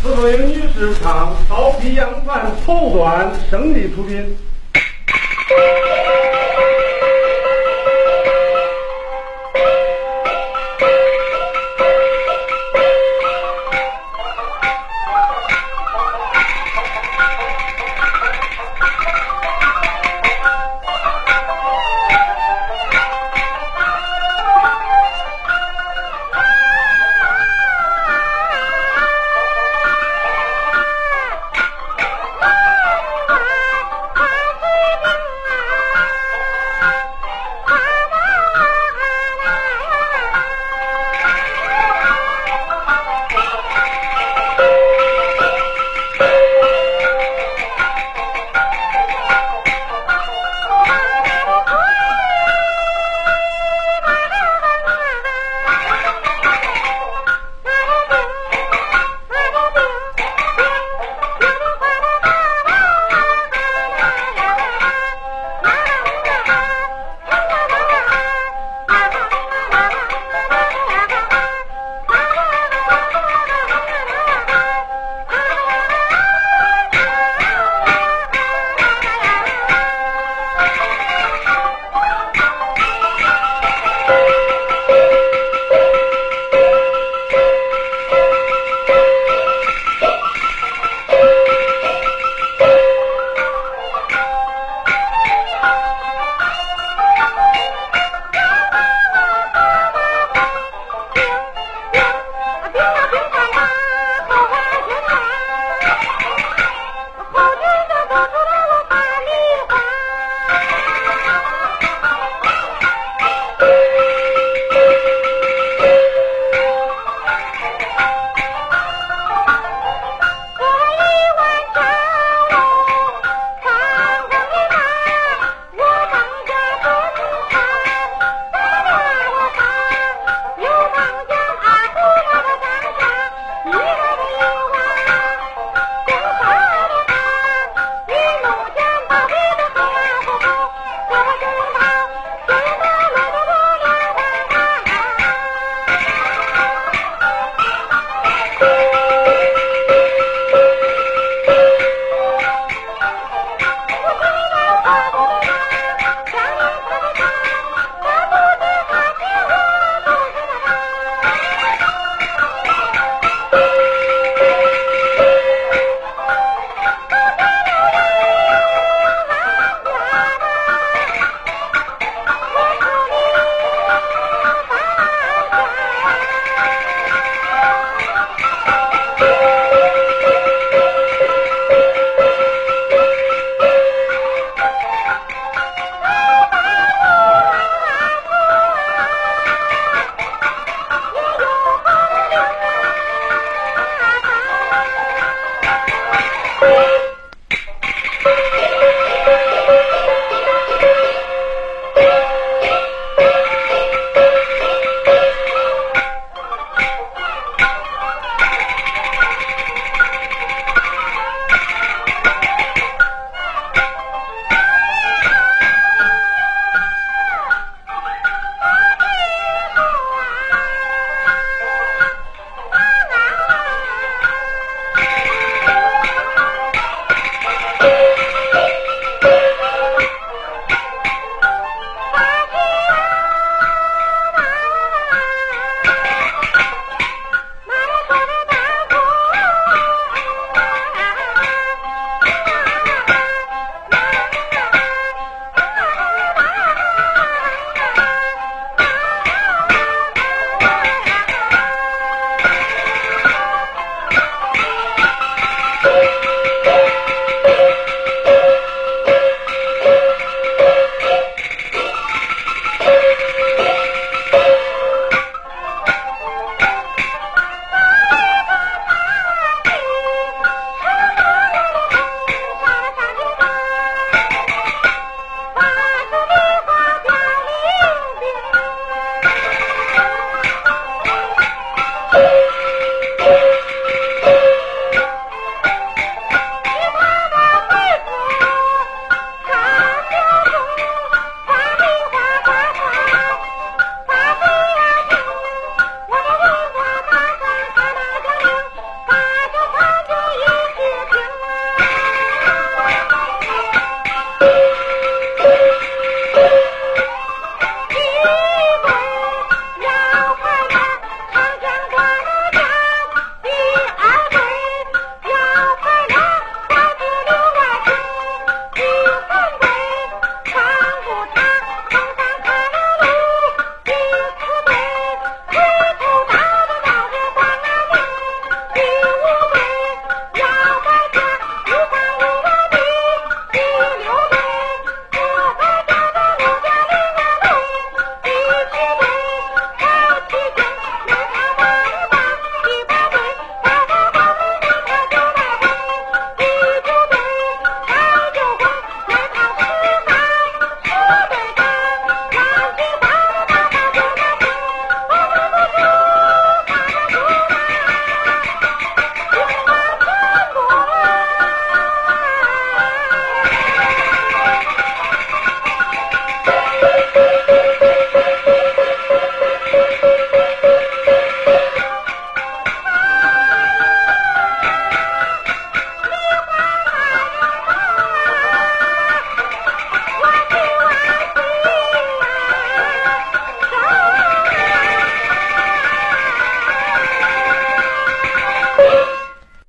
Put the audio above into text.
此为女士唱刀劈杨帆头段胜利出品。